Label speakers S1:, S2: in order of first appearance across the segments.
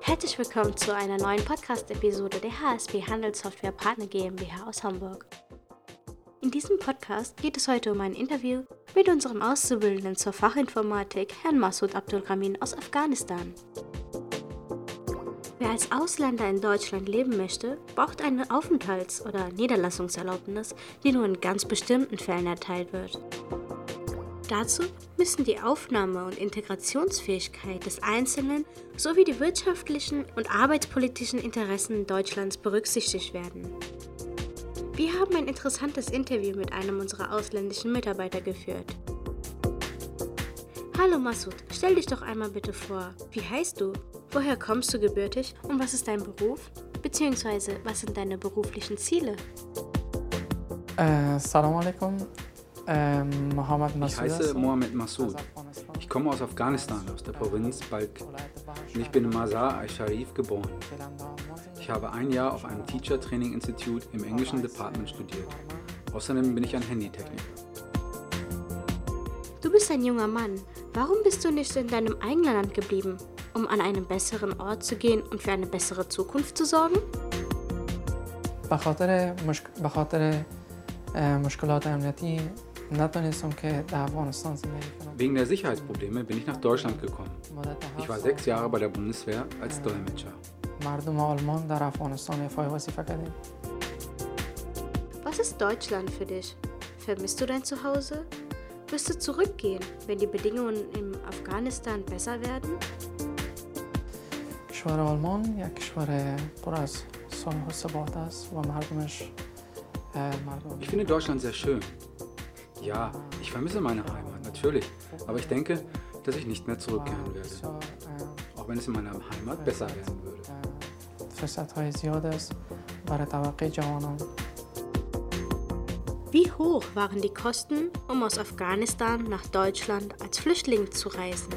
S1: Herzlich willkommen zu einer neuen Podcast-Episode der HSB Handelssoftware Partner GmbH aus Hamburg. In diesem Podcast geht es heute um ein Interview mit unserem Auszubildenden zur Fachinformatik, Herrn Massoud Abdulramin aus Afghanistan. Wer als Ausländer in Deutschland leben möchte, braucht eine Aufenthalts- oder Niederlassungserlaubnis, die nur in ganz bestimmten Fällen erteilt wird. Dazu müssen die Aufnahme- und Integrationsfähigkeit des Einzelnen sowie die wirtschaftlichen und arbeitspolitischen Interessen Deutschlands berücksichtigt werden. Wir haben ein interessantes Interview mit einem unserer ausländischen Mitarbeiter geführt. Hallo Masud, stell dich doch einmal bitte vor. Wie heißt du? Woher kommst du gebürtig und was ist dein Beruf? Beziehungsweise, was sind deine beruflichen Ziele?
S2: Äh, Salam alaikum. Ähm, Mohammed
S3: Ich heiße Mohamed Massoud. Ich komme aus Afghanistan, aus der Provinz Balk. Und ich bin in Mazar al-Sharif geboren. Ich habe ein Jahr auf einem Teacher Training Institute im englischen Department studiert. Außerdem bin ich ein Handytechniker.
S1: Du bist ein junger Mann. Warum bist du nicht in deinem eigenen Land geblieben, um an einen besseren Ort zu gehen und für eine bessere Zukunft zu sorgen?
S2: به خاطر مشک... به خاطر اه، مشکلات امنیتی نتونستم که در افغانستان زندگی کنم
S3: Wegen der Sicherheitsprobleme bin ich nach Deutschland gekommen.
S2: مدت
S3: Ich
S2: هفت
S3: war
S2: سال
S3: sechs Jahre bei der Bundeswehr als Dolmetscher.
S2: مردم آلمان در افغانستان ایفای وظیفه کردیم
S1: Was ist Deutschland für dich? Vermisst du dein Zuhause? Wirst du zurückgehen, wenn die Bedingungen in Afghanistan besser werden?
S2: کشور آلمان یک کشور پر از صلح و ثبات است و مردمش اه، مردم
S3: Ich finde Deutschland sehr schön. Ja, ich vermisse meine Heimat, natürlich. Aber ich denke, dass ich nicht mehr zurückkehren werde. Auch wenn es in meiner Heimat besser werden würde.
S1: Wie hoch waren die Kosten, um aus Afghanistan nach Deutschland als Flüchtling zu reisen?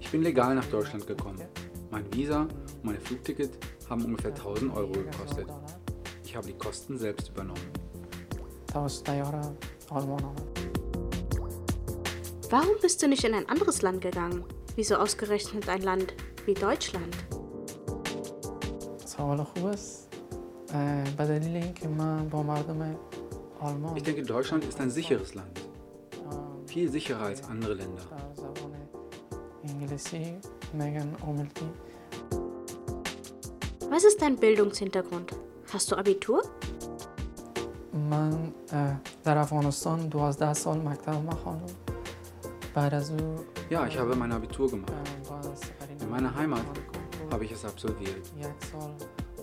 S3: Ich bin legal nach Deutschland gekommen. Mein Visa und mein Flugticket haben ungefähr 1000 Euro gekostet. Ich habe die Kosten selbst übernommen.
S1: Warum bist du nicht in ein anderes Land gegangen? Wieso ausgerechnet ein Land wie Deutschland?
S3: Ich denke, Deutschland ist ein sicheres Land. Viel sicherer als andere Länder.
S2: در زبان انگلیسی میگن اوملتی
S1: Was ist dein Bildungshintergrund? Hast du Abitur?
S2: من اه، در افغانستان دوازده سال مکتب ما خواندم بعد از او
S3: Ja, ich habe mein Abitur
S2: اه،
S3: gemacht.
S2: بعد از سفری
S3: In meiner Heimat
S2: کنکور
S3: habe ich es absolviert
S2: یک سال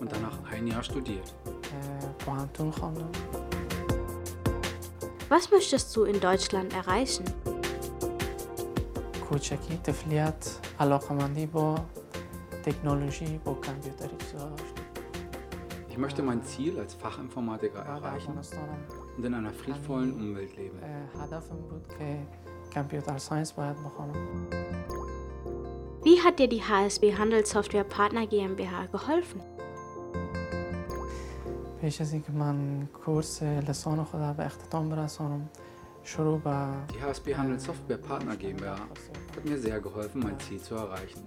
S3: und danach ein Jahr studiert.
S2: اه، پوهنتون خواندم
S1: Was möchtest du in Deutschland erreichen?
S2: کوچکی طفلیت علاقمندی با تکنولوژی با کامپیوتری چیزا داشتم
S3: Ich möchte mein Ziel als Fachinformatiker
S2: بعد
S3: erreichen
S2: افغانستانم
S3: und in einer friedvollen Umwelt leben.
S2: اه، هدفم بود که کامپیوتر ساینس باید بخوانم
S1: Wie hat dir die HSB Handelssoftware Partner GmbH geholfen?
S2: پیش از اینکه من کورس لسان خدا به اختتام برسانم شروع به
S3: Die HSB Handel Software Partner GmbH hat mir sehr geholfen, mein Ziel zu erreichen.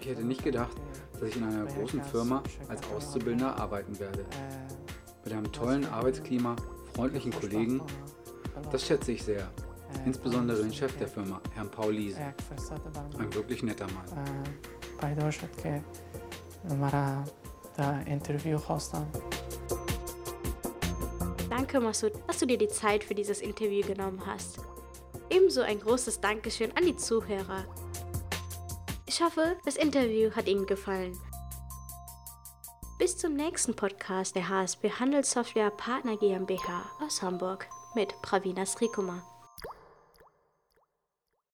S3: Ich hätte nicht gedacht, dass ich in einer großen Firma als Auszubildender arbeiten werde. Mit einem tollen Arbeitsklima, freundlichen Kollegen, das schätze ich sehr. Insbesondere den Chef der Firma, Herrn Paul Liese. Ein wirklich netter Mann.
S1: Danke, Masud, dass du dir die Zeit für dieses Interview genommen hast. Ebenso ein großes Dankeschön an die Zuhörer. Ich hoffe, das Interview hat Ihnen gefallen. Bis zum nächsten Podcast der HSB Handelssoftware Partner GmbH aus Hamburg mit Pravina Srikuma.